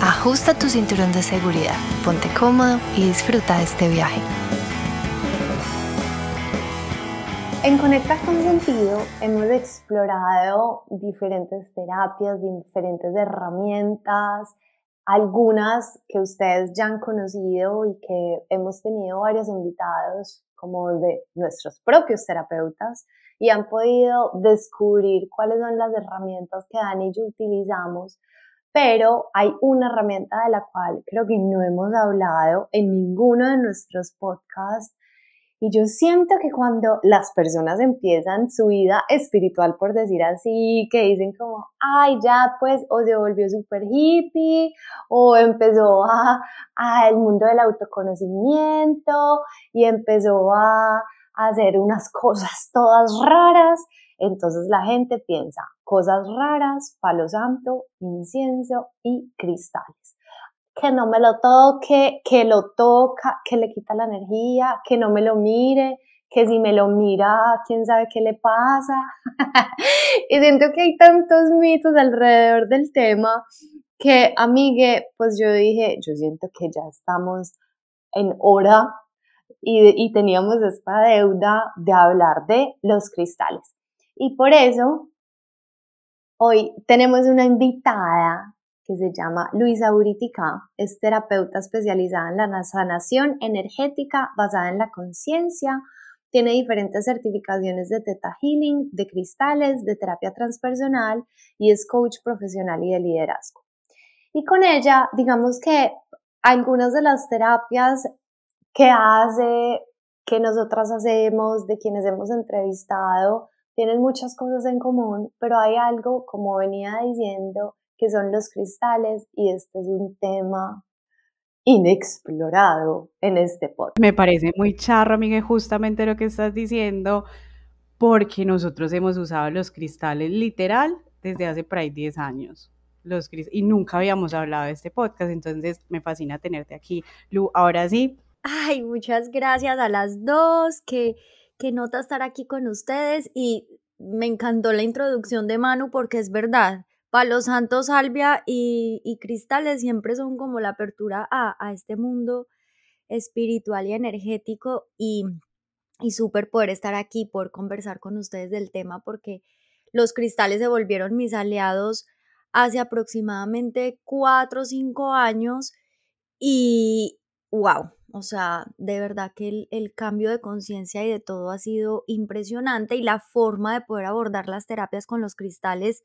ajusta tu cinturón de seguridad, ponte cómodo y disfruta de este viaje. En Conecta con Sentido hemos explorado diferentes terapias, diferentes herramientas, algunas que ustedes ya han conocido y que hemos tenido varios invitados como de nuestros propios terapeutas y han podido descubrir cuáles son las herramientas que Dani y yo utilizamos pero hay una herramienta de la cual creo que no hemos hablado en ninguno de nuestros podcasts y yo siento que cuando las personas empiezan su vida espiritual, por decir así, que dicen como, ay, ya pues, o se volvió súper hippie, o empezó a, a, el mundo del autoconocimiento, y empezó a, a hacer unas cosas todas raras, entonces la gente piensa cosas raras, palo santo, incienso y cristales. Que no me lo toque, que lo toca, que le quita la energía, que no me lo mire, que si me lo mira, quién sabe qué le pasa. y siento que hay tantos mitos alrededor del tema que, amigue, pues yo dije, yo siento que ya estamos en hora y, y teníamos esta deuda de hablar de los cristales. Y por eso, hoy tenemos una invitada que se llama Luisa Uritica, es terapeuta especializada en la sanación energética basada en la conciencia, tiene diferentes certificaciones de Theta Healing, de cristales, de terapia transpersonal y es coach profesional y de liderazgo. Y con ella, digamos que algunas de las terapias que hace, que nosotras hacemos, de quienes hemos entrevistado, tienen muchas cosas en común, pero hay algo, como venía diciendo, que son los cristales y este es un tema inexplorado en este podcast. Me parece muy charro, Miguel, justamente lo que estás diciendo, porque nosotros hemos usado los cristales literal desde hace por ahí 10 años. Los y nunca habíamos hablado de este podcast, entonces me fascina tenerte aquí. Lu, ahora sí. Ay, muchas gracias a las dos, que qué nota estar aquí con ustedes y me encantó la introducción de Manu porque es verdad, Palo Santo, Salvia y, y Cristales siempre son como la apertura a, a este mundo espiritual y energético y, y súper poder estar aquí, poder conversar con ustedes del tema porque los cristales se volvieron mis aliados hace aproximadamente cuatro o cinco años y wow, o sea, de verdad que el, cambio de conciencia y de todo ha sido impresionante y la forma de poder abordar las terapias con los cristales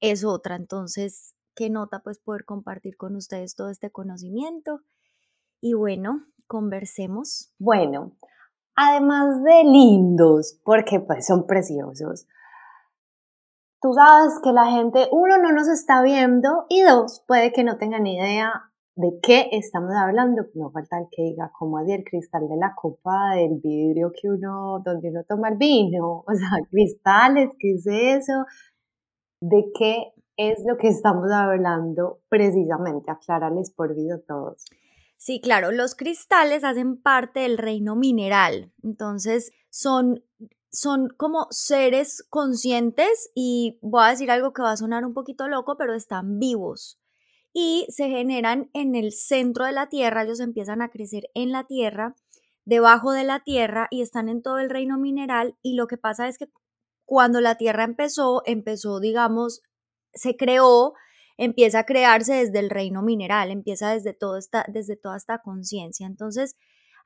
es otra. Entonces, qué nota pues poder compartir con ustedes todo este conocimiento. Y bueno, conversemos. Bueno, además de lindos, porque pues son preciosos, tú sabes que la gente, uno, no nos está viendo y dos, puede que no tengan idea ¿De qué estamos hablando? No falta el que diga, como así el cristal de la copa del vidrio que uno, donde uno toma el vino? O sea, cristales, ¿qué es eso? ¿De qué es lo que estamos hablando precisamente? Aclararles por vida a todos. Sí, claro, los cristales hacen parte del reino mineral, entonces son, son como seres conscientes y voy a decir algo que va a sonar un poquito loco, pero están vivos y se generan en el centro de la Tierra, ellos empiezan a crecer en la Tierra, debajo de la Tierra y están en todo el reino mineral y lo que pasa es que cuando la Tierra empezó, empezó, digamos, se creó, empieza a crearse desde el reino mineral, empieza desde, esta, desde toda esta conciencia. Entonces,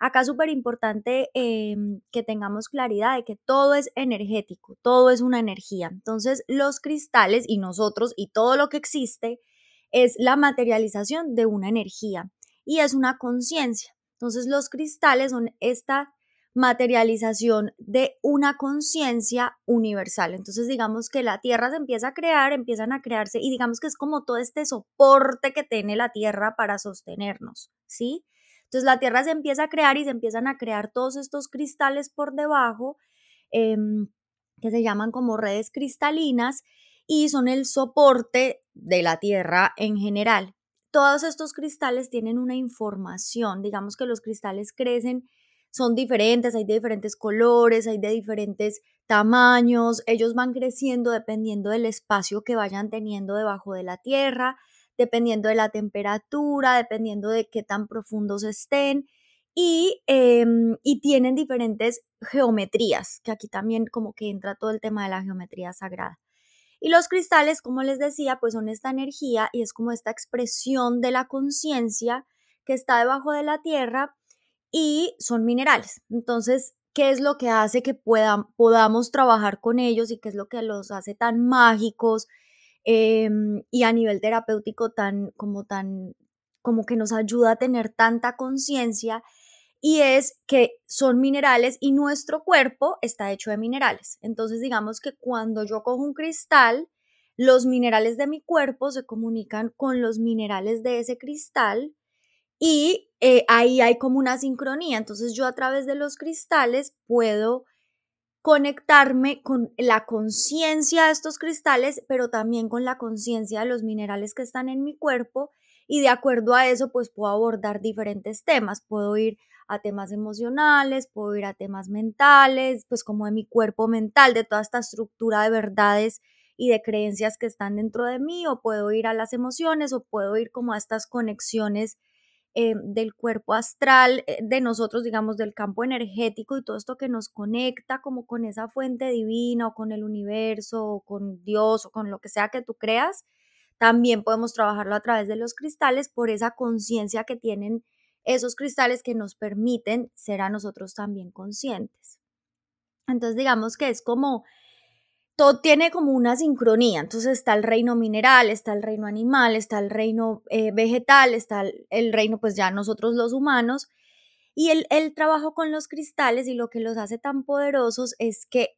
acá es súper importante em, que tengamos claridad de que todo es energético, todo es una energía. Entonces, los cristales y nosotros y todo lo que existe es la materialización de una energía y es una conciencia. Entonces los cristales son esta materialización de una conciencia universal. Entonces digamos que la Tierra se empieza a crear, empiezan a crearse y digamos que es como todo este soporte que tiene la Tierra para sostenernos, ¿sí? Entonces la Tierra se empieza a crear y se empiezan a crear todos estos cristales por debajo, em, que se llaman como redes cristalinas y son el soporte de la Tierra en general. Todos estos cristales tienen una información, digamos que los cristales crecen, son diferentes, hay de diferentes colores, hay de diferentes tamaños, ellos van creciendo dependiendo del espacio que vayan teniendo debajo de la Tierra, dependiendo de la temperatura, dependiendo de qué tan profundos estén. Y, em, y, tienen diferentes geometrías, que aquí también como que entra todo el tema de la geometría sagrada. Y los cristales, como les decía, pues son esta energía y es como esta expresión de la conciencia que está debajo de la tierra y son minerales. Entonces, ¿qué es lo que hace que podamos trabajar con ellos y qué es lo que los hace tan mágicos em, y a nivel terapéutico tan como tan como que nos ayuda a tener tanta conciencia? Y es que son minerales y nuestro cuerpo está hecho de minerales. Entonces, digamos que cuando yo cojo un cristal, los minerales de mi cuerpo se comunican con los minerales de ese cristal y eh, ahí hay como una sincronía. Entonces, yo a través de los cristales puedo conectarme con la conciencia de estos cristales, pero también con la conciencia de los minerales que están en mi cuerpo y de acuerdo a eso, pues puedo abordar diferentes temas. Puedo ir a temas emocionales, puedo ir a temas mentales, pues como de mi cuerpo mental, de toda esta estructura de verdades y de creencias que están dentro de mí, o puedo ir a las emociones, o puedo ir como a estas conexiones eh, del cuerpo astral, eh, de nosotros, digamos, del campo energético y todo esto que nos conecta como con esa fuente divina o con el universo o con Dios o con lo que sea que tú creas. También podemos trabajarlo a través de los cristales por esa conciencia que tienen esos cristales que nos permiten ser a nosotros también conscientes. Entonces digamos que es como, todo tiene como una sincronía, entonces está el reino mineral, está el reino animal, está el reino eh, vegetal, está el, reino pues ya nosotros los humanos, y el, el trabajo con los cristales y lo que los hace tan poderosos es que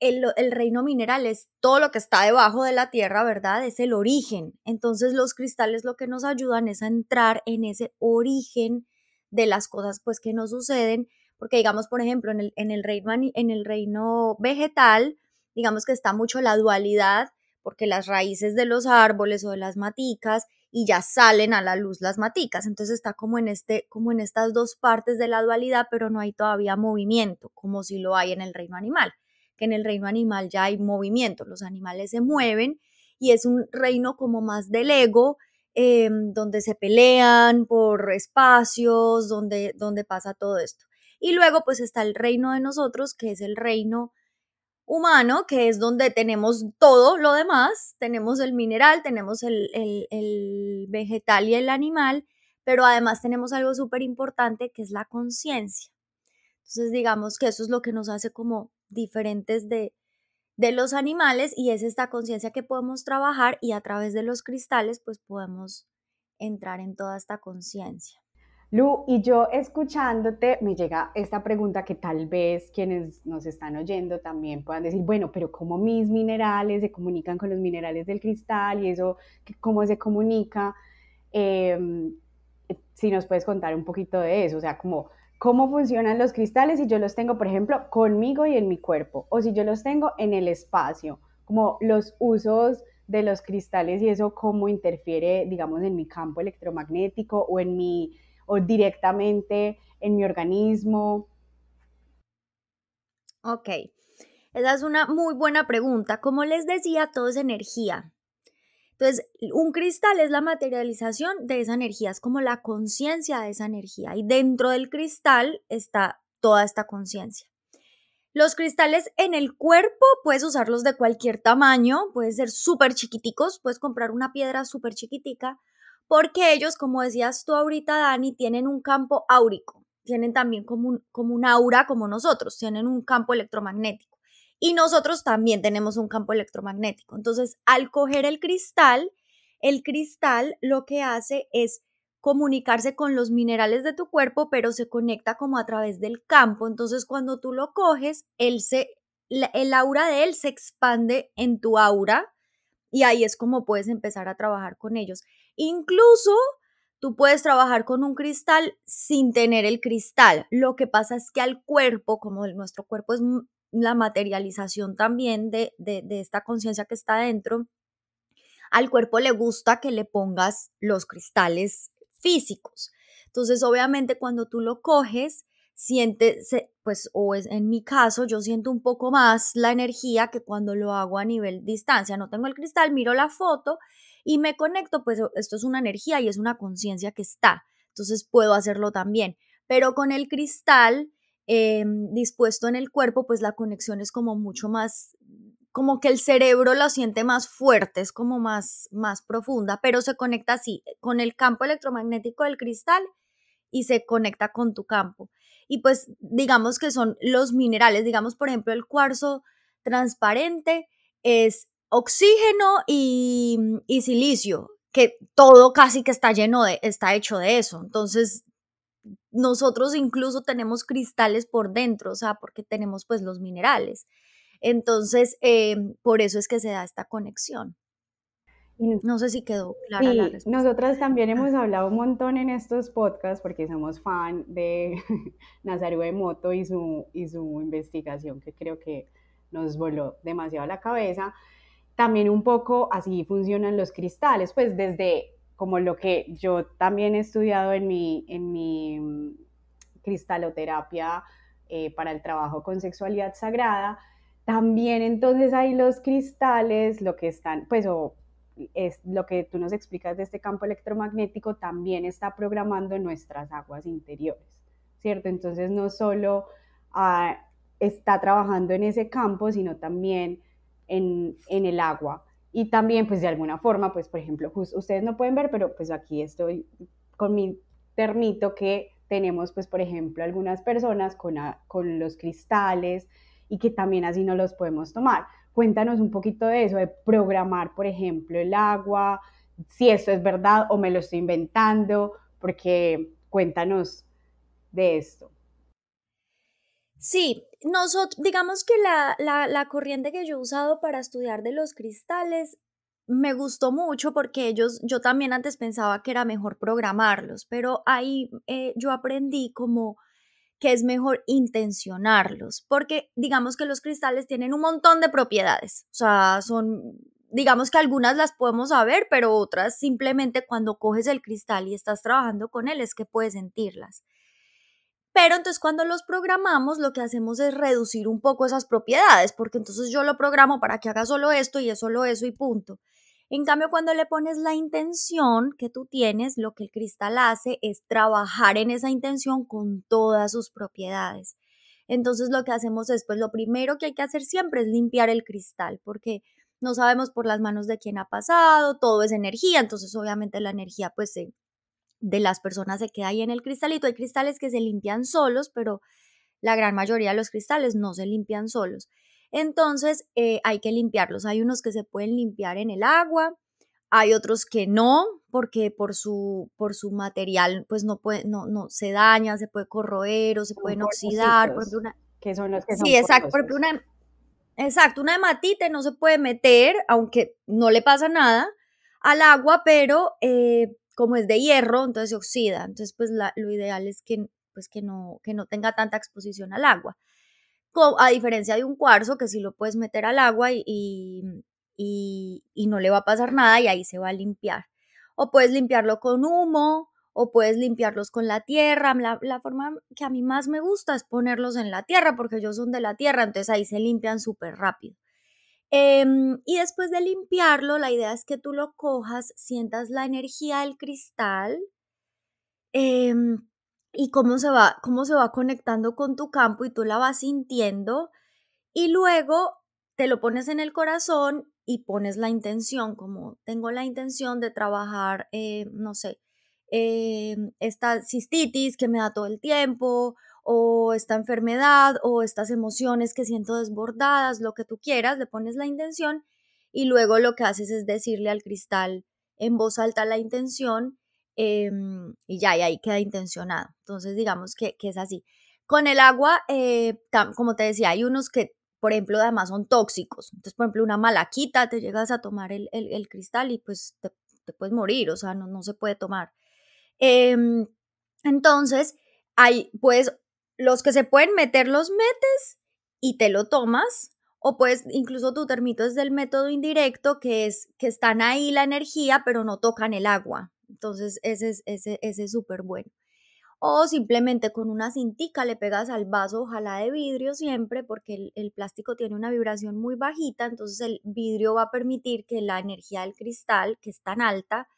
el, reino mineral es todo lo que está debajo de la tierra, ¿verdad? Es el origen. Entonces los cristales lo que nos ayudan es a entrar en ese origen de las cosas pues que nos suceden, porque digamos, por ejemplo, en el, en el, reino, en el reino vegetal, digamos que está mucho la dualidad, porque las raíces de los árboles o de las maticas y ya salen a la luz las maticas. Entonces está como en este, como en estas dos partes de la dualidad, pero no hay todavía movimiento, como si lo hay en el reino animal que en el reino animal ya hay movimiento, los animales se mueven y es un reino como más del ego, em, donde se pelean por espacios, donde, donde pasa todo esto. Y luego pues está el reino de nosotros, que es el reino humano, que es donde tenemos todo lo demás, tenemos el mineral, tenemos el, el vegetal y el animal, pero además tenemos algo súper importante que es la conciencia. Entonces digamos que eso es lo que nos hace como diferentes de, de los animales y es esta conciencia que podemos trabajar y a través de los cristales pues podemos entrar en toda esta conciencia. Lu, y yo escuchándote me llega esta pregunta que tal vez quienes nos están oyendo también puedan decir, bueno, pero ¿cómo mis minerales se comunican con los minerales del cristal y eso, cómo se comunica? Em, si nos puedes contar un poquito de eso, o sea, como cómo funcionan los cristales si yo los tengo, por ejemplo, conmigo y en mi cuerpo, o si yo los tengo en el espacio, como los usos de los cristales y eso cómo interfiere, digamos, en mi campo electromagnético o en mi, o directamente en mi organismo. Ok, esa es una muy buena pregunta. Como les decía, todo es energía. Entonces, un cristal es la materialización de esa energía, es como la conciencia de esa energía y dentro del cristal está toda esta conciencia. Los cristales en el cuerpo puedes usarlos de cualquier tamaño, pueden ser súper chiquiticos, puedes comprar una piedra súper chiquitica, porque ellos, como decías tú ahorita, Dani, tienen un campo áurico, tienen también como un, como un aura como nosotros, tienen un campo electromagnético y nosotros también tenemos un campo electromagnético. Entonces, al coger el cristal, el cristal lo que hace es comunicarse con los minerales de tu cuerpo, pero se conecta como a través del campo. Entonces, cuando tú lo coges, él se, el aura de él se expande en tu aura y ahí es como puedes empezar a trabajar con ellos. Incluso tú puedes trabajar con un cristal sin tener el cristal. Lo que pasa es que al cuerpo, como nuestro cuerpo es la materialización también de, de, esta conciencia que está dentro, al cuerpo le gusta que le pongas los cristales físicos. Entonces, obviamente, cuando tú lo coges, siente, pues, o es, en mi caso, yo siento un poco más la energía que cuando lo hago a nivel distancia. No tengo el cristal, miro la foto y me conecto, pues esto es una energía y es una conciencia que está. Entonces puedo hacerlo también. Pero con el cristal em, dispuesto en el cuerpo, pues la conexión es como mucho más, como que el cerebro lo siente más fuerte, es como más, más profunda, pero se conecta así, con el campo electromagnético del cristal y se conecta con tu campo. Y pues digamos que son los minerales, digamos por ejemplo el cuarzo transparente es oxígeno y silicio, que todo casi que está lleno de, está hecho de eso. Entonces, nosotros incluso tenemos cristales por dentro, o sea, porque tenemos pues los minerales. Entonces, eh, por eso es que se da esta conexión. No sé si quedó clara la respuesta. Nosotras también hemos hablado un montón en estos podcasts porque somos fan de Nazario Emoto y su, y su investigación que creo que nos voló demasiado la cabeza. También un poco así funcionan los cristales, pues desde como lo que yo también he estudiado en mi, en mi mm, cristaloterapia eh, para el trabajo con sexualidad sagrada, también entonces hay los cristales, lo que están, pues o es lo que tú nos explicas de este campo electromagnético, también está programando nuestras aguas interiores, ¿cierto? Entonces no solo ah, está trabajando en ese campo, sino también en, en, el agua. Y también, pues de alguna forma, pues por ejemplo, ustedes no pueden ver, pero pues aquí estoy con mi termito que tenemos, pues por ejemplo, algunas personas con, con los cristales y que también así no los podemos tomar. Cuéntanos un poquito de eso, de programar, por ejemplo, el agua, si esto es verdad o me lo estoy inventando, porque cuéntanos de esto. Sí, nosotros, digamos que la, la, la, corriente que yo he usado para estudiar de los cristales me gustó mucho porque ellos, yo también antes pensaba que era mejor programarlos, pero ahí eh, yo aprendí como que es mejor intencionarlos, porque digamos que los cristales tienen un montón de propiedades, o sea, son, digamos que algunas las podemos saber, pero otras simplemente cuando coges el cristal y estás trabajando con él es que puedes sentirlas. Pero entonces cuando los programamos lo que hacemos es reducir un poco esas propiedades, porque entonces yo lo programo para que haga solo esto y es solo eso y punto. En cambio, cuando le pones la intención que tú tienes, lo que el cristal hace es trabajar en esa intención con todas sus propiedades. Entonces lo que hacemos es, pues lo primero que hay que hacer siempre es limpiar el cristal, porque no sabemos por las manos de quién ha pasado, todo es energía, entonces obviamente la energía pues de las personas se queda ahí en el cristalito. Hay cristales que se limpian solos, pero la gran mayoría de los cristales no se limpian solos. Entonces eh, hay que limpiarlos. Hay unos que se pueden limpiar en el agua, hay otros que no, porque por su, por su material pues no, puede, no, no se daña, se puede corroer o se pueden oxidar. Por una, que son los que son Sí, exacto. Por una, exacto, una hematite no se puede meter, aunque no le pasa nada, al agua, pero eh, como es de hierro, entonces se oxida. Entonces, pues lo ideal es que, pues, que, no, que no tenga tanta exposición al agua a diferencia de un cuarzo que si lo puedes meter al agua y, y, y, no le va a pasar nada y ahí se va a limpiar. O puedes limpiarlo con humo, o puedes limpiarlos con la tierra. La, la, forma que a mí más me gusta es ponerlos en la tierra porque ellos son de la tierra, entonces ahí se limpian súper rápido. Em, y después de limpiarlo, la idea es que tú lo cojas, sientas la energía del cristal, eh, y cómo se va, cómo se va conectando con tu campo y tú la vas sintiendo y luego te lo pones en el corazón y pones la intención, como tengo la intención de trabajar, eh, no sé, eh, esta cistitis que me da todo el tiempo, o esta enfermedad, o estas emociones que siento desbordadas, lo que tú quieras, le pones la intención y luego lo que haces es decirle al cristal en voz alta la intención Em, y ya, y ahí queda intencionado. Entonces, digamos que, es así. Con el agua, eh, como te decía, hay unos que, por ejemplo, además son tóxicos. Entonces, por ejemplo, una malaquita, te llegas a tomar el, cristal y pues te, puedes morir, o sea, no, no se puede tomar. Em, entonces, hay, pues, los que se pueden meter los metes y te lo tomas, o pues incluso tu termito es del método indirecto, que es que están ahí la energía, pero no tocan el agua. Entonces, ese es ese, ese súper bueno. O simplemente con una cintica le pegas al vaso, ojalá de vidrio siempre, porque el, el, plástico tiene una vibración muy bajita, entonces el vidrio va a permitir que la energía del cristal, que es tan alta,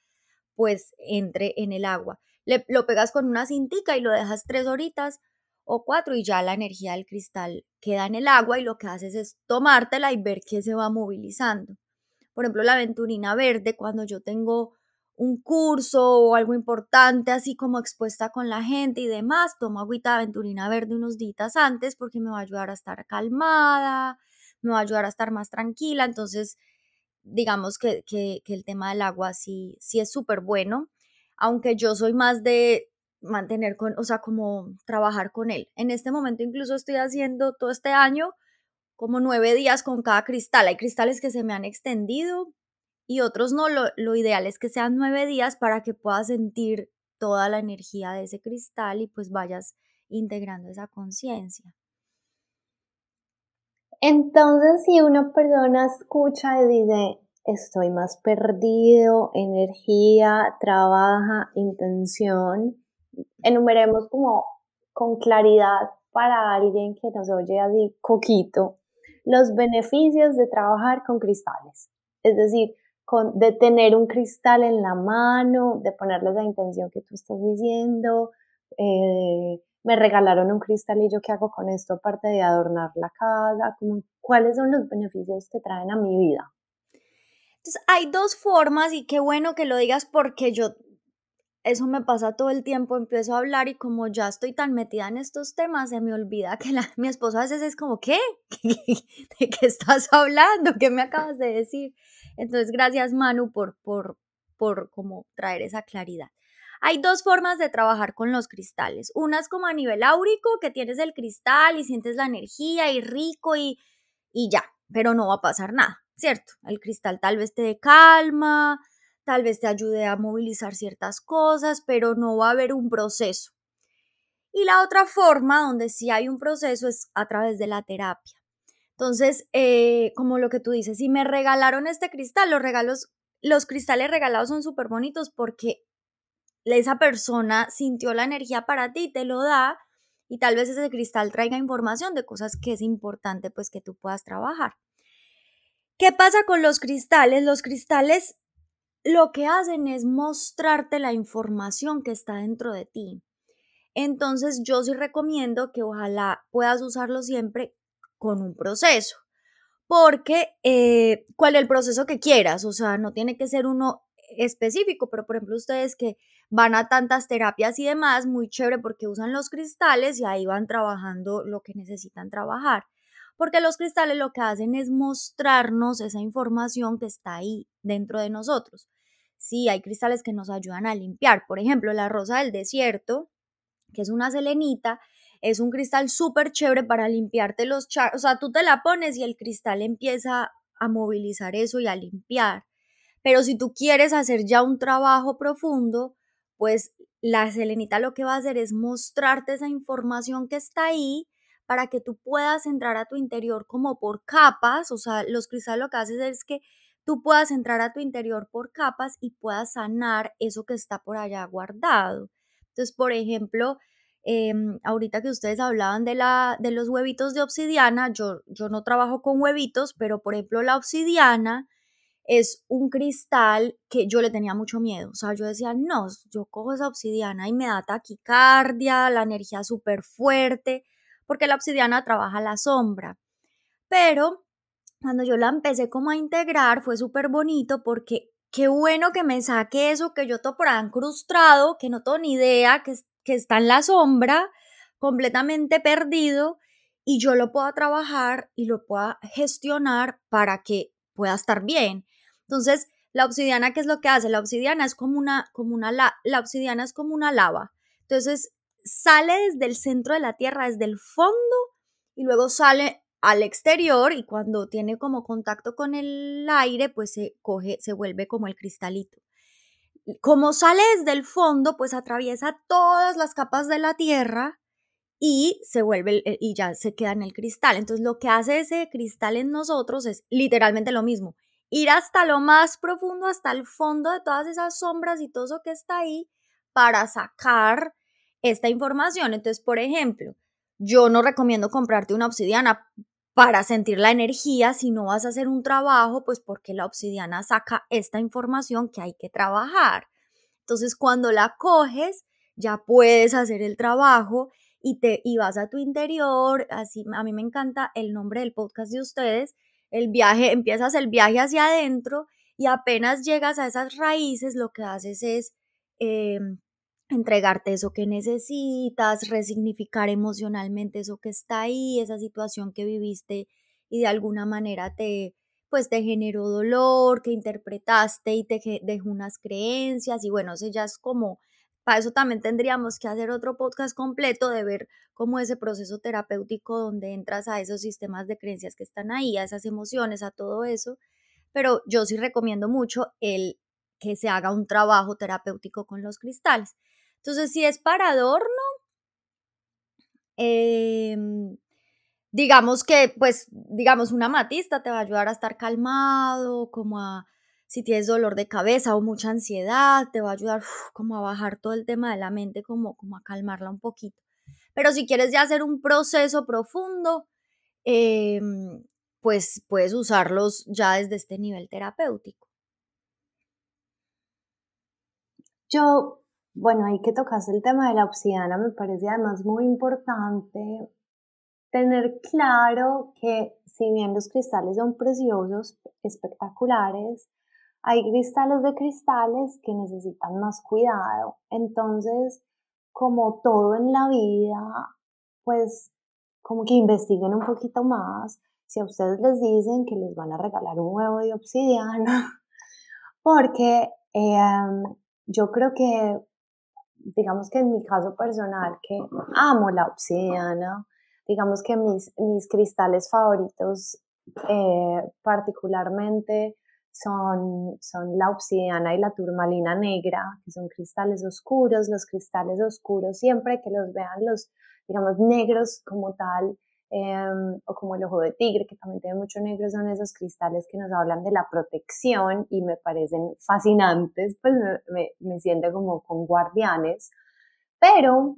pues entre en el agua. Le, lo pegas con una cintica y lo dejas tres horitas o cuatro y ya la energía del cristal queda en el agua y lo que haces es tomártela y ver que se va movilizando. Por ejemplo, la aventurina verde, cuando yo tengo un curso o algo importante, así como expuesta con la gente y demás, tomo agüita de aventurina verde unos días antes porque me va a ayudar a estar calmada, me va a ayudar a estar más tranquila. Entonces, digamos que, que, que el tema del agua sí, sí es súper bueno, aunque yo soy más de mantener con, o sea, como trabajar con él. En este momento incluso estoy haciendo todo este año como nueve días con cada cristal. Hay cristales que se me han extendido y otros no. Lo, lo ideal es que sean nueve días para que puedas sentir toda la energía de ese cristal y pues vayas integrando esa conciencia. Entonces, si una persona escucha y dice, estoy más perdido, energía, trabaja, intención, enumeremos como con claridad para alguien que nos oye así coquito los beneficios de trabajar con cristales. Es decir, con, de tener un cristal en la mano, de ponerle la intención que tú estás diciendo, eh, me regalaron un cristal y yo qué hago con esto aparte de adornar la casa, como, cuáles son los beneficios que traen a mi vida. Entonces, hay dos formas y qué bueno que lo digas porque yo eso me pasa todo el tiempo, empiezo a hablar y como ya estoy tan metida en estos temas, se me olvida que la, mi esposo a veces es como, ¿qué? ¿De qué estás hablando? ¿Qué me acabas de decir? Entonces, gracias Manu por, por, por como traer esa claridad. Hay dos formas de trabajar con los cristales. Una es como a nivel áurico, que tienes el cristal y sientes la energía y rico y, y ya, pero no va a pasar nada, ¿cierto? El cristal tal vez te dé calma, tal vez te ayude a movilizar ciertas cosas, pero no va a haber un proceso. Y la otra forma donde sí hay un proceso es a través de la terapia. Entonces, eh, como lo que tú dices, si me regalaron este cristal, los regalos, los cristales regalados son súper bonitos porque esa persona sintió la energía para ti, te lo da y tal vez ese cristal traiga información de cosas que es importante pues que tú puedas trabajar. ¿Qué pasa con los cristales? Los cristales lo que hacen es mostrarte la información que está dentro de ti. Entonces yo sí recomiendo que ojalá puedas usarlo siempre con un proceso, porque eh, cuál es el proceso que quieras, o sea, no tiene que ser uno específico, pero por ejemplo ustedes que van a tantas terapias y demás, muy chévere porque usan los cristales y ahí van trabajando lo que necesitan trabajar porque los cristales lo que hacen es mostrarnos esa información que está ahí dentro de nosotros. Sí, hay cristales que nos ayudan a limpiar. Por ejemplo, la rosa del desierto, que es una selenita, es un cristal súper chévere para limpiarte los chakras. O sea, tú te la pones y el cristal empieza a movilizar eso y a limpiar. Pero si tú quieres hacer ya un trabajo profundo, pues la selenita lo que va a hacer es mostrarte esa información que está ahí para que tú puedas entrar a tu interior como por capas. O sea, los cristales lo que hacen es que tú puedas entrar a tu interior por capas y puedas sanar eso que está por allá guardado. Entonces, por ejemplo, em, ahorita que ustedes hablaban de, la, de los huevitos de obsidiana, yo, yo no trabajo con huevitos, pero por ejemplo la obsidiana es un cristal que yo le tenía mucho miedo. O sea, yo decía, no, yo cojo esa obsidiana y me da taquicardia, la energía súper fuerte, porque la obsidiana trabaja la sombra. Pero cuando yo la empecé como a integrar fue súper bonito porque qué bueno que me saque eso que yo todo por incrustado, que no tengo ni idea, que, que está en la sombra, completamente perdido, y yo lo pueda trabajar y lo pueda gestionar para que pueda estar bien. Entonces, la obsidiana, ¿qué es lo que hace? La obsidiana es como una, como una, la, la obsidiana es como una lava. Entonces, sale desde el centro de la tierra, desde el fondo, y luego sale al exterior y cuando tiene como contacto con el aire, pues se coge, se vuelve como el cristalito. como sale desde el fondo, pues atraviesa todas las capas de la Tierra y se vuelve eh, y ya se queda en el cristal. Entonces lo que hace ese cristal en nosotros es literalmente lo mismo, ir hasta lo más profundo, hasta el fondo de todas esas sombras y todo eso que está ahí para sacar esta información. Entonces, por ejemplo, yo no recomiendo comprarte una obsidiana para sentir la energía si no vas a hacer un trabajo, pues porque la obsidiana saca esta información que hay que trabajar. Entonces, cuando la coges, ya puedes hacer el trabajo y te y vas a tu interior, así a mí me encanta el nombre del podcast de ustedes, el viaje, empiezas el viaje hacia adentro y apenas llegas a esas raíces, lo que haces es em, entregarte eso que necesitas, resignificar emocionalmente eso que está ahí, esa situación que viviste y de alguna manera te pues te generó dolor, que interpretaste y te dejó unas creencias y bueno, eso ya es como para eso también tendríamos que hacer otro podcast completo de ver cómo ese proceso terapéutico donde entras a esos sistemas de creencias que están ahí, a esas emociones, a todo eso. Pero yo sí recomiendo mucho el que se haga un trabajo terapéutico con los cristales. Entonces, si es para adorno, em, digamos que, pues, digamos, una matista te va a ayudar a estar calmado, como a si tienes dolor de cabeza o mucha ansiedad, te va a ayudar como a bajar todo el tema de la mente, como, como a calmarla un poquito. Pero si quieres ya hacer un proceso profundo, em, pues puedes usarlos ya desde este nivel terapéutico. Yo, bueno, hay que tocarse el tema de la obsidiana, me parece además muy importante tener claro que si bien los cristales son preciosos, espectaculares, hay cristales de cristales que necesitan más cuidado. Entonces, como todo en la vida, pues como que investiguen un poquito más. Si a ustedes les dicen que les van a regalar un huevo de obsidiana, porque em, yo creo que, digamos que en mi caso personal, que amo la obsidiana, digamos que mis, mis cristales favoritos eh, particularmente son, son la obsidiana y la turmalina negra, que son cristales oscuros. Los cristales oscuros, siempre que los vean los, digamos, negros como tal, em, o como el ojo de tigre, que también tiene mucho negro, son esos cristales que nos hablan de la protección y me parecen fascinantes, pues me, me, siento como con guardianes. Pero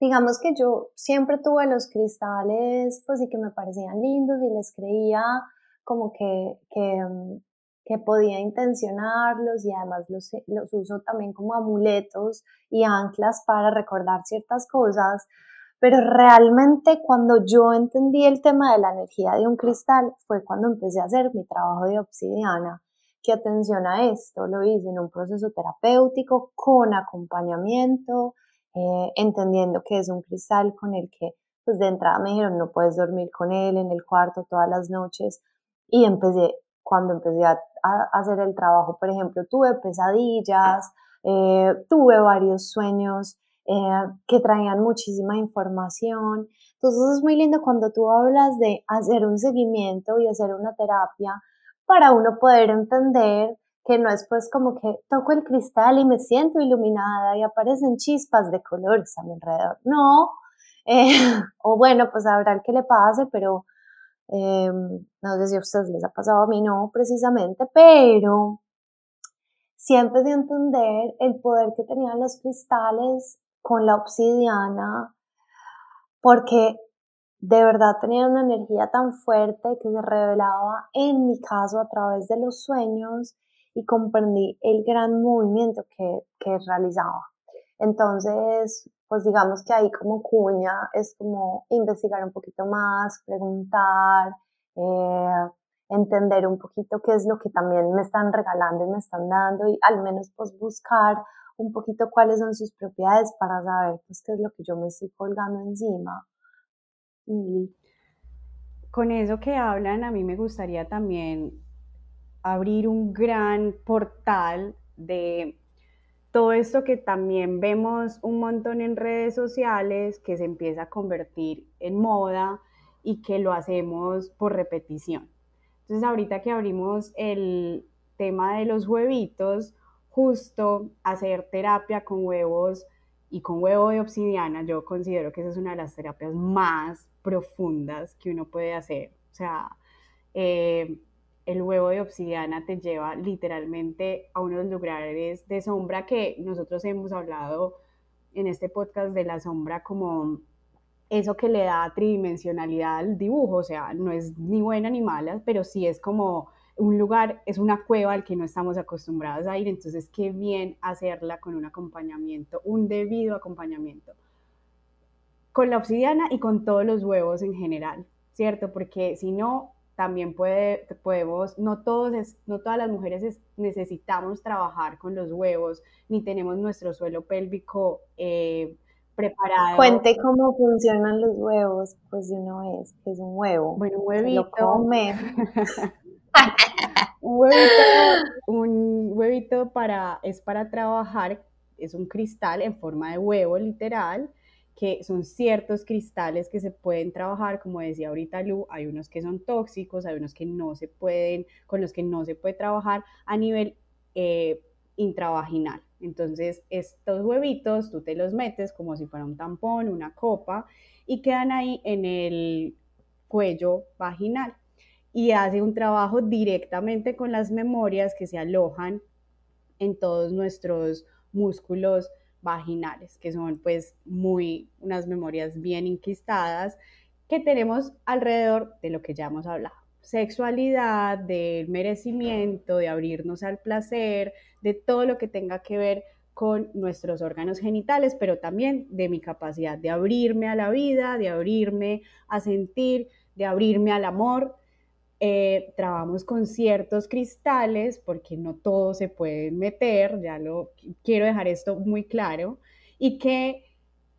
digamos que yo siempre tuve los cristales, pues sí que me parecían lindos y les creía como que, que, que podía intencionarlos y además los, los uso también como amuletos y anclas para recordar ciertas cosas, pero realmente cuando yo entendí el tema de la energía de un cristal fue cuando empecé a hacer mi trabajo de obsidiana. Que atención a esto, lo hice en un proceso terapéutico con acompañamiento, eh, entendiendo que es un cristal con el que pues de entrada me dijeron no puedes dormir con él en el cuarto todas las noches y empecé cuando empecé a, hacer el trabajo, por ejemplo, tuve pesadillas, eh, tuve varios sueños eh, que traían muchísima información. Entonces es muy lindo cuando tú hablas de hacer un seguimiento y hacer una terapia para uno poder entender que no es pues como que toco el cristal y me siento iluminada y aparecen chispas de colores a mi alrededor. No, eh, o bueno, pues habrá el que le pase, pero Em, no sé si a ustedes les ha pasado, a mí no precisamente, pero empecé a entender el poder que tenían los cristales con la obsidiana, porque de verdad tenían una energía tan fuerte que se revelaba en mi caso a través de los sueños y comprendí el gran movimiento que, que realizaba. Entonces, pues digamos que ahí como cuña es como investigar un poquito más, preguntar, eh, entender un poquito qué es lo que también me están regalando y me están dando y al menos pues buscar un poquito cuáles son sus propiedades para saber pues qué es lo que yo me estoy colgando encima. Y... Con eso que hablan, a mí me gustaría también abrir un gran portal de todo esto que también vemos un montón en redes sociales, que se empieza a convertir en moda y que lo hacemos por repetición. Entonces ahorita que abrimos el tema de los huevitos, justo hacer terapia con huevos y con huevo de obsidiana, yo considero que esa es una de las terapias más profundas que uno puede hacer. O sea, eh, el huevo de obsidiana te lleva literalmente a unos lugares de sombra que nosotros hemos hablado en este podcast de la sombra como eso que le da tridimensionalidad al dibujo, o sea, no es ni buena ni mala, pero sí es como un lugar, es una cueva al que no estamos acostumbrados a ir, entonces qué bien hacerla con un acompañamiento, un debido acompañamiento, con la obsidiana y con todos los huevos en general, ¿cierto? Porque si no, también puede, podemos, no, todos no todas las mujeres necesitamos trabajar con los huevos, ni tenemos nuestro suelo pélvico eh, preparado. Cuente cómo funcionan los huevos, pues de una vez, que es un huevo. Bueno, un huevito. Lo come. un huevito, para, es para trabajar, es un cristal en forma de huevo literal, que son ciertos cristales que se pueden trabajar, como decía ahorita Lu, hay unos que son tóxicos, hay unos que no se pueden, con los que no se puede trabajar a nivel eh, intravaginal. Entonces, estos huevitos tú te los metes como si fuera un tampón, una copa, y quedan ahí en el cuello vaginal y hace un trabajo directamente con las memorias que se alojan en todos nuestros músculos vaginales, que son pues muy unas memorias bien inquistadas que tenemos alrededor de lo que ya hemos hablado. Sexualidad, del merecimiento, de abrirnos al placer, de todo lo que tenga que ver con nuestros órganos genitales, pero también de mi capacidad de abrirme a la vida, de abrirme a sentir, de abrirme al amor, eh, trabajamos con ciertos cristales porque no todos se pueden meter, ya lo quiero dejar esto muy claro, y que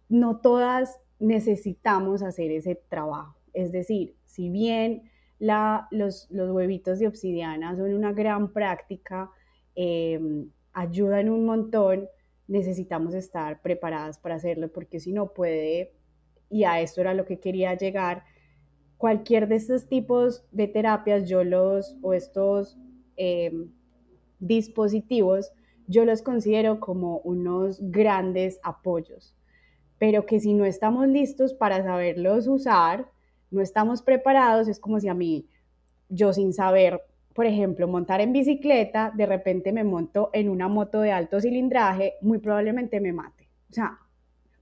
no todas necesitamos hacer ese trabajo. Es decir, si bien los, huevitos de obsidiana son una gran práctica, em, ayudan un montón, necesitamos estar preparadas para hacerlo porque si no puede, y a esto era lo que quería llegar, cualquier de estos tipos de terapias, yo los, o estos em, dispositivos, yo los considero como unos grandes apoyos, pero que si no estamos listos para saberlos usar, no estamos preparados, es como si a mí, yo sin saber, por ejemplo, montar en bicicleta, de repente me monto en una moto de alto cilindraje, muy probablemente me mate. O sea,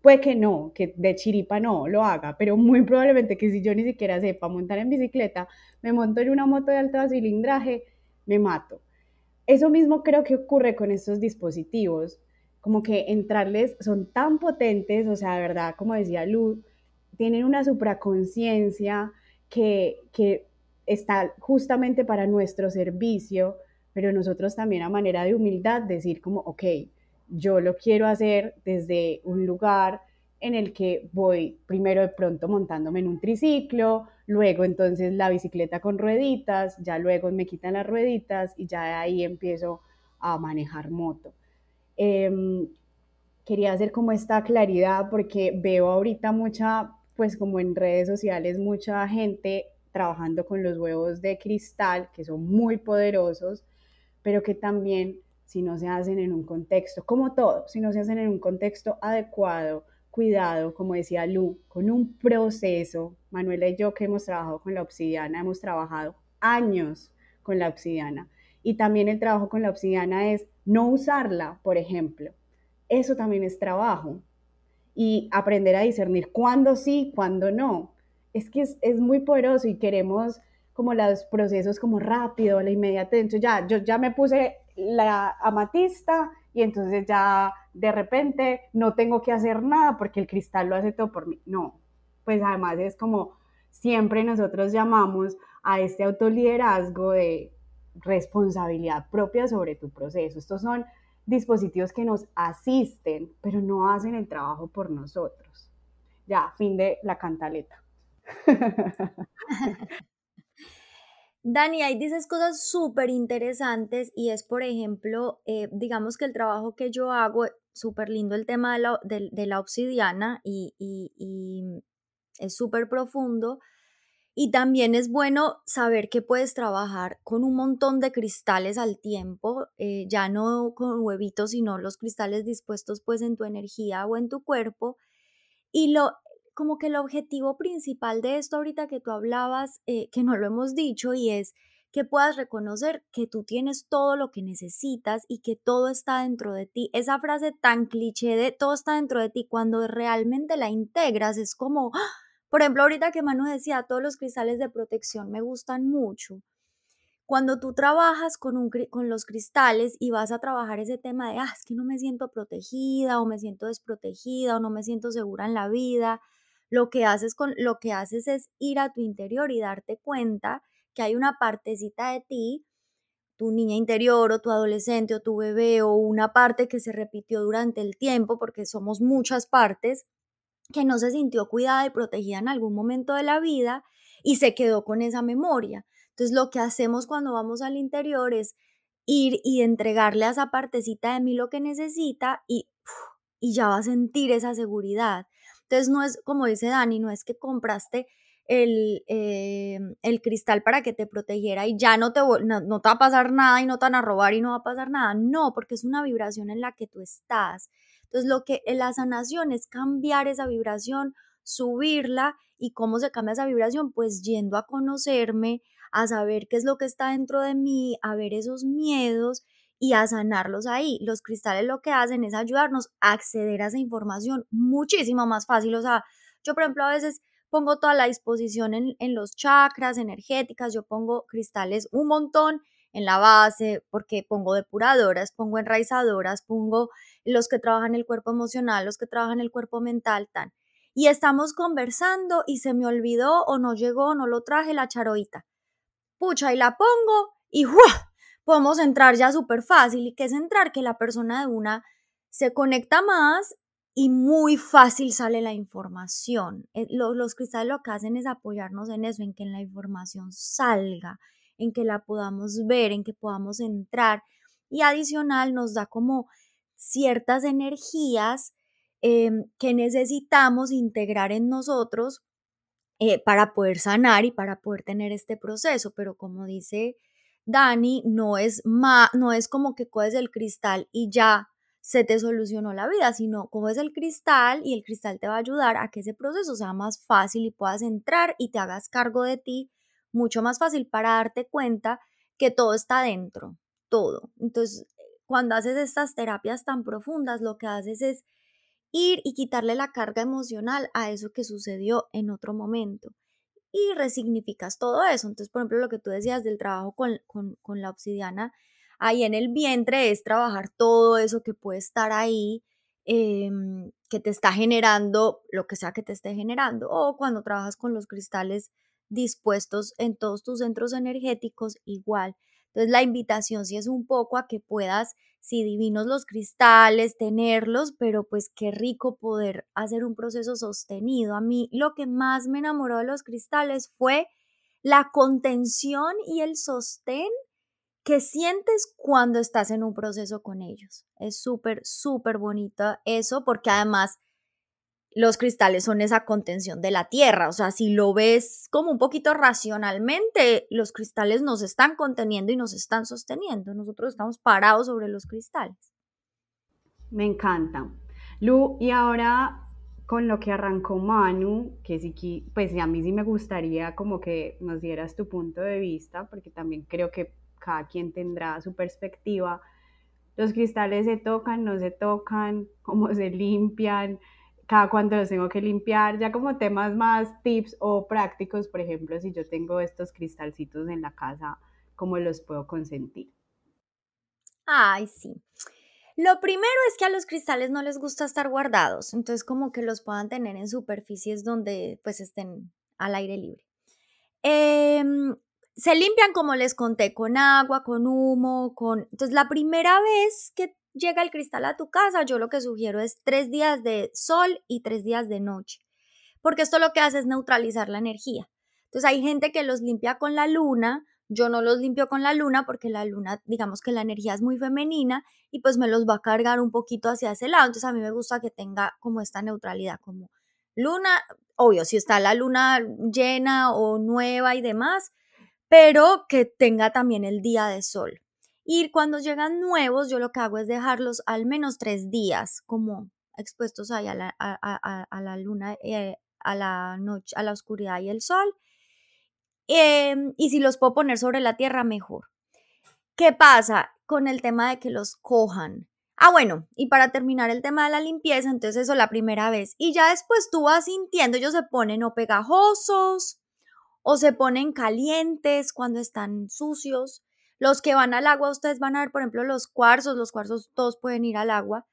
Puede que no, que de chiripa no lo haga, pero muy probablemente que si yo ni siquiera sepa montar en bicicleta, me monto en una moto de alto cilindraje, me mato. Eso mismo creo que ocurre con estos dispositivos, como que entrarles son tan potentes, o sea, de verdad, como decía Lu, tienen una supraconciencia que, que está justamente para nuestro servicio, pero nosotros también a manera de humildad decir como, ok, yo lo quiero hacer desde un lugar en el que voy primero de pronto montándome en un triciclo, luego entonces la bicicleta con rueditas, ya luego me quitan las rueditas y ya de ahí empiezo a manejar moto. Em, quería hacer como esta claridad porque veo ahorita mucha, pues como en redes sociales, mucha gente trabajando con los huevos de cristal que son muy poderosos, pero que también si no se hacen en un contexto, como todo, si no se hacen en un contexto adecuado, cuidado, como decía Lu, con un proceso. Manuela y yo que hemos trabajado con la obsidiana, hemos trabajado años con la obsidiana. Y también el trabajo con la obsidiana es no usarla, por ejemplo. Eso también es trabajo. Y aprender a discernir cuándo sí, cuándo no. Es que es, es muy poderoso y queremos como los procesos como rápido, la inmediatez. ya, yo ya me puse la amatista y entonces ya de repente no tengo que hacer nada porque el cristal lo hace todo por mí. No, pues además es como siempre nosotros llamamos a este autoliderazgo de responsabilidad propia sobre tu proceso. Estos son dispositivos que nos asisten, pero no hacen el trabajo por nosotros. Ya, fin de la cantaleta. Dani, ahí dices cosas súper interesantes y es, por ejemplo, eh, digamos que el trabajo que yo hago, súper lindo el tema de la, obsidiana y, y, es súper profundo. Y también es bueno saber que puedes trabajar con un montón de cristales al tiempo, eh, ya no con huevitos, sino los cristales dispuestos pues en tu energía o en tu cuerpo. Y lo, como que el objetivo principal de esto ahorita que tú hablabas, eh, que no lo hemos dicho, y es que puedas reconocer que tú tienes todo lo que necesitas y que todo está dentro de ti. Esa frase tan cliché de todo está dentro de ti, cuando realmente la integras, es como, ¡ah! por ejemplo, ahorita que Manu decía, todos los cristales de protección me gustan mucho. Cuando tú trabajas con, un, con los cristales y vas a trabajar ese tema de, ah, es que no me siento protegida o me siento desprotegida o no me siento segura en la vida, lo que haces, con, lo que haces es ir a tu interior y darte cuenta que hay una partecita de ti, tu niña interior o tu adolescente o tu bebé o una parte que se repitió durante el tiempo, porque somos muchas partes, que no se sintió cuidada y protegida en algún momento de la vida y se quedó con esa memoria. Entonces lo que hacemos cuando vamos al interior es ir y entregarle a esa partecita de mí lo que necesita y, y ya va a sentir esa seguridad. Entonces no es como dice Dani, no es que compraste el, eh, el, cristal para que te protegiera y ya no te, no, te va a pasar nada y no te van a robar y no va a pasar nada. No, porque es una vibración en la que tú estás. Entonces, lo que la sanación es cambiar esa vibración, subirla y cómo se cambia esa vibración, pues yendo a conocerme, a saber qué es lo que está dentro de mí, a ver esos miedos y a sanarlos ahí. Los cristales lo que hacen es ayudarnos a acceder a esa información muchísimo más fácil. O sea, yo por ejemplo a veces pongo toda la disposición en, los chakras energéticas, yo pongo cristales un montón en la base, porque pongo depuradoras, pongo enraizadoras, pongo los que trabajan el cuerpo emocional, los que trabajan el cuerpo mental, tan. Y estamos conversando y se me olvidó o no llegó, no lo traje la charoita. Pucha, y la pongo y ¡juah! Podemos entrar ya súper fácil. ¿Y qué es entrar? Que la persona de una se conecta más y muy fácil sale la información. Eh, los, cristales lo que hacen es apoyarnos en eso, en que la información salga, en que la podamos ver, en que podamos entrar. Y adicional nos da como ciertas energías em, que necesitamos integrar en nosotros eh, para poder sanar y para poder tener este proceso. Pero como dice Dani, no es, no es como que coges el cristal y ya se te solucionó la vida, sino coges el cristal y el cristal te va a ayudar a que ese proceso sea más fácil y puedas entrar y te hagas cargo de ti mucho más fácil para darte cuenta que todo está dentro, todo. Entonces, cuando haces estas terapias tan profundas, lo que haces es ir y quitarle la carga emocional a eso que sucedió en otro momento y resignificas todo eso. Entonces, por ejemplo, lo que tú decías del trabajo con, con, con la obsidiana, ahí en el vientre es trabajar todo eso que puede estar ahí, em, que te está generando lo que sea que te esté generando, o cuando trabajas con los cristales dispuestos en todos tus centros energéticos, igual. Entonces la invitación sí es un poco a que puedas, si divinos los cristales, tenerlos, pero pues qué rico poder hacer un proceso sostenido. A mí lo que más me enamoró de los cristales fue la contención y el sostén ¿Qué sientes cuando estás en un proceso con ellos. Es súper, súper bonito eso porque además los cristales son esa contención de la tierra. O sea, si lo ves como un poquito racionalmente, los cristales nos están conteniendo y nos están sosteniendo. Nosotros estamos parados sobre los cristales. Me encanta. Lu, y ahora con lo que arrancó Manu, que sí, pues a mí sí me gustaría como que nos dieras tu punto de vista, porque también creo que cada quien tendrá su perspectiva. Los cristales se tocan, no se tocan, cómo se limpian, cada cuánto los tengo que limpiar, ya como temas más tips o prácticos, por ejemplo, si yo tengo estos cristalcitos en la casa, ¿cómo los puedo consentir? Ay, sí. Lo primero es que a los cristales no les gusta estar guardados, entonces como que los puedan tener en superficies donde pues estén al aire libre. Eh, se limpian, como les conté, con agua, con humo, con... Entonces, la primera vez que llega el cristal a tu casa, yo lo que sugiero es tres días de sol y tres días de noche, porque esto lo que hace es neutralizar la energía. Entonces, hay gente que los limpia con la luna, yo no los limpio con la luna porque la luna, digamos que la energía es muy femenina y pues me los va a cargar un poquito hacia ese lado. Entonces, a mí me gusta que tenga como esta neutralidad, como luna, obvio, si está la luna llena o nueva y demás, pero que tenga también el día de sol. Y cuando llegan nuevos, yo lo que hago es dejarlos al menos tres días como expuestos ahí a la, a, la luna, eh, a la noche, a la oscuridad y el sol. Em, y si los puedo poner sobre la tierra, mejor. ¿Qué pasa con el tema de que los cojan? Ah, bueno, y para terminar el tema de la limpieza, entonces eso la primera vez. Y ya después tú vas sintiendo, ellos se ponen o pegajosos o se ponen calientes cuando están sucios. Los que van al agua, ustedes van a ver, por ejemplo, los cuarzos, los cuarzos todos pueden ir al agua.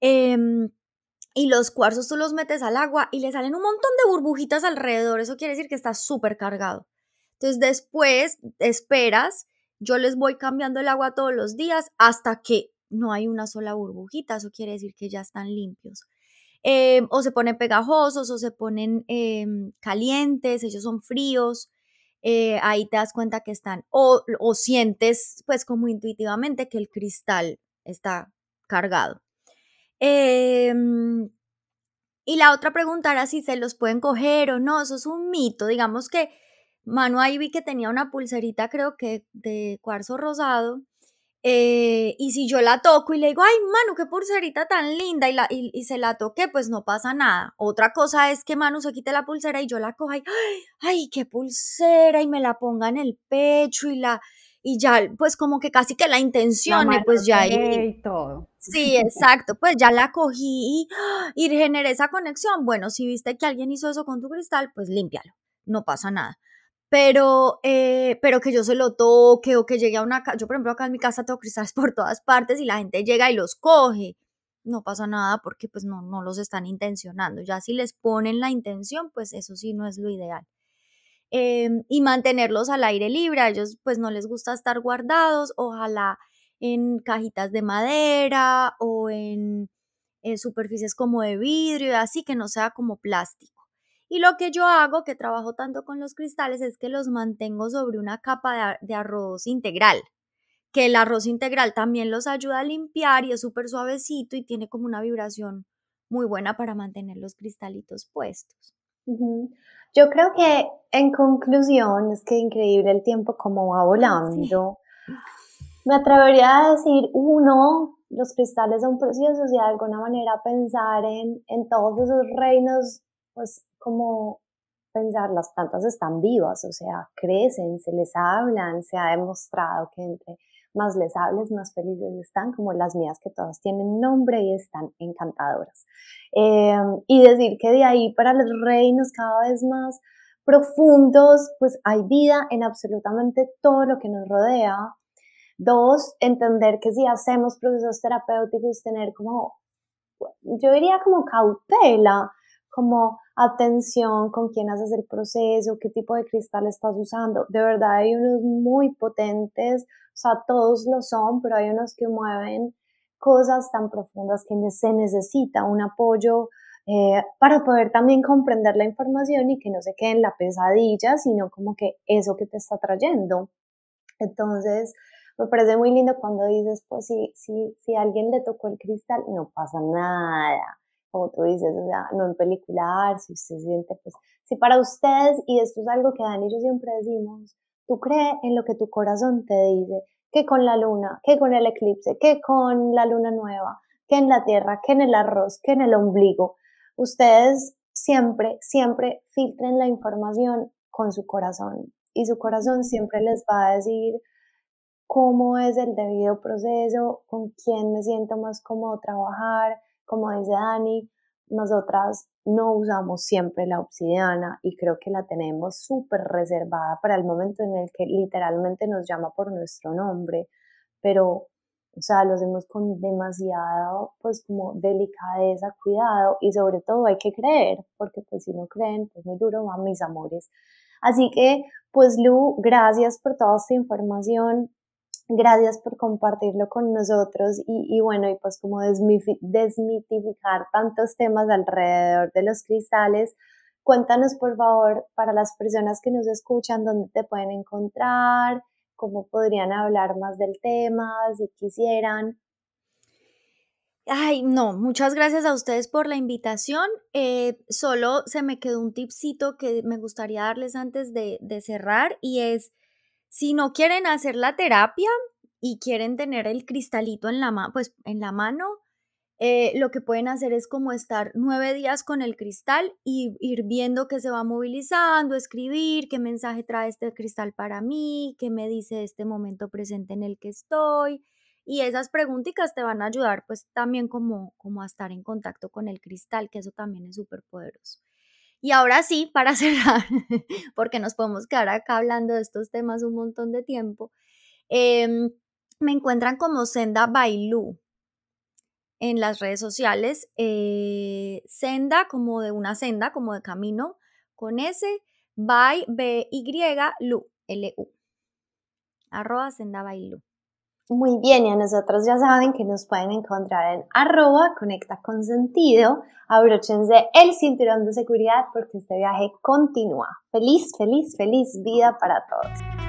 Em, y los cuarzos tú los metes al agua y le salen un montón de burbujitas alrededor. Eso quiere decir que está súper cargado. Entonces después esperas, yo les voy cambiando el agua todos los días hasta que no hay una sola burbujita. Eso quiere decir que ya están limpios. Em, o se ponen pegajosos o se ponen em, calientes, ellos son fríos. Eh, ahí te das cuenta que están, o, o sientes pues como intuitivamente que el cristal está cargado. Em, y la otra pregunta era si se los pueden coger o no, eso es un mito. Digamos que Manu ahí vi que tenía una pulserita, creo que de cuarzo rosado. Eh, y si yo la toco y le digo, ay, Manu, qué pulserita tan linda, y, la, y, se la toqué, pues no pasa nada. Otra cosa es que Manu se quite la pulsera y yo la coja y, ay, ay, qué pulsera, y me la ponga en el pecho y la, y ya, pues como que casi que la intención, pues ya y todo. Sí, exacto, pues ya la cogí y, generé esa conexión. Bueno, si viste que alguien hizo eso con tu cristal, pues límpialo, no pasa nada. Pero, eh, pero que yo se lo toque o que llegue a una casa, yo por ejemplo acá en mi casa tengo cristales por todas partes y la gente llega y los coge, no pasa nada porque pues no, no los están intencionando. Ya si les ponen la intención, pues eso sí no es lo ideal. Em, y mantenerlos al aire libre. A ellos pues no les gusta estar guardados, ojalá en cajitas de madera o en, superficies como de vidrio, así que no sea como plástico. Y lo que yo hago, que trabajo tanto con los cristales, es que los mantengo sobre una capa de, arroz integral, que el arroz integral también los ayuda a limpiar y es súper suavecito y tiene como una vibración muy buena para mantener los cristalitos puestos. Yo creo que en conclusión es que increíble el tiempo como va volando. Me atrevería a decir, uno, los cristales son preciosos y de alguna manera pensar en, en todos esos reinos, pues como pensar, las plantas están vivas, o sea, crecen, se les hablan, se ha demostrado que entre más les hables, más felices están, como las mías que todas tienen nombre y están encantadoras. Em, y decir que de ahí para los reinos cada vez más profundos, pues hay vida en absolutamente todo lo que nos rodea. Dos, entender que si hacemos procesos terapéuticos, tener como, yo diría como cautela, como atención con quién haces el proceso, qué tipo de cristal estás usando. De verdad hay unos muy potentes, o sea, todos lo son, pero hay unos que mueven cosas tan profundas que se necesita un apoyo eh, para poder también comprender la información y que no se quede en la pesadilla, sino como que eso que te está trayendo. Entonces, me parece muy lindo cuando dices, pues si, si, si alguien le tocó el cristal, no pasa nada. Como tú dices, o sea, no en pelicular, si usted siente, pues, si para ustedes, y esto es algo que Dani y yo siempre decimos, Tú crees en lo que tu corazón te dice, que con la luna, que con el eclipse, que con la luna nueva, que en la tierra, que en el arroz, que en el ombligo. Ustedes siempre, siempre filtren la información con su corazón y su corazón siempre les va a decir cómo es el debido proceso, con quién me siento más cómodo trabajar, como dice Dani, nosotras no usamos siempre la obsidiana y creo que la tenemos súper reservada para el momento en el que literalmente nos llama por nuestro nombre, pero o sea, lo hacemos con demasiado, pues como delicadeza, cuidado y sobre todo hay que creer, porque pues si no creen, pues muy duro van mis amores. Así que, pues Lu, gracias por toda esta información. Gracias por compartirlo con nosotros y, bueno, y pues como desmitificar tantos temas alrededor de los cristales. Cuéntanos por favor para las personas que nos escuchan dónde te pueden encontrar, cómo podrían hablar más del tema, si quisieran. Ay, no, muchas gracias a ustedes por la invitación. Eh, solo se me quedó un tipcito que me gustaría darles antes de, cerrar y es, si no quieren hacer la terapia y quieren tener el cristalito en la, pues, en la mano, eh, lo que pueden hacer es como estar nueve días con el cristal y ir viendo que se va movilizando, escribir qué mensaje trae este cristal para mí, qué me dice este momento presente en el que estoy y esas preguntitas te van a ayudar pues también como, como a estar en contacto con el cristal, que eso también es súper poderoso. Y ahora sí, para cerrar, porque nos podemos quedar acá hablando de estos temas un montón de tiempo, em, me encuentran como Senda Bailu en las redes sociales. Eh, senda como de una senda, como de camino, con S, by, B-Y, Lu, L-U. Arroba Senda Bailu. Muy bien, y a nosotros ya saben que nos pueden encontrar en arroba conecta con sentido. Abróchense el cinturón de seguridad porque este viaje continúa. Feliz, feliz, feliz vida para todos.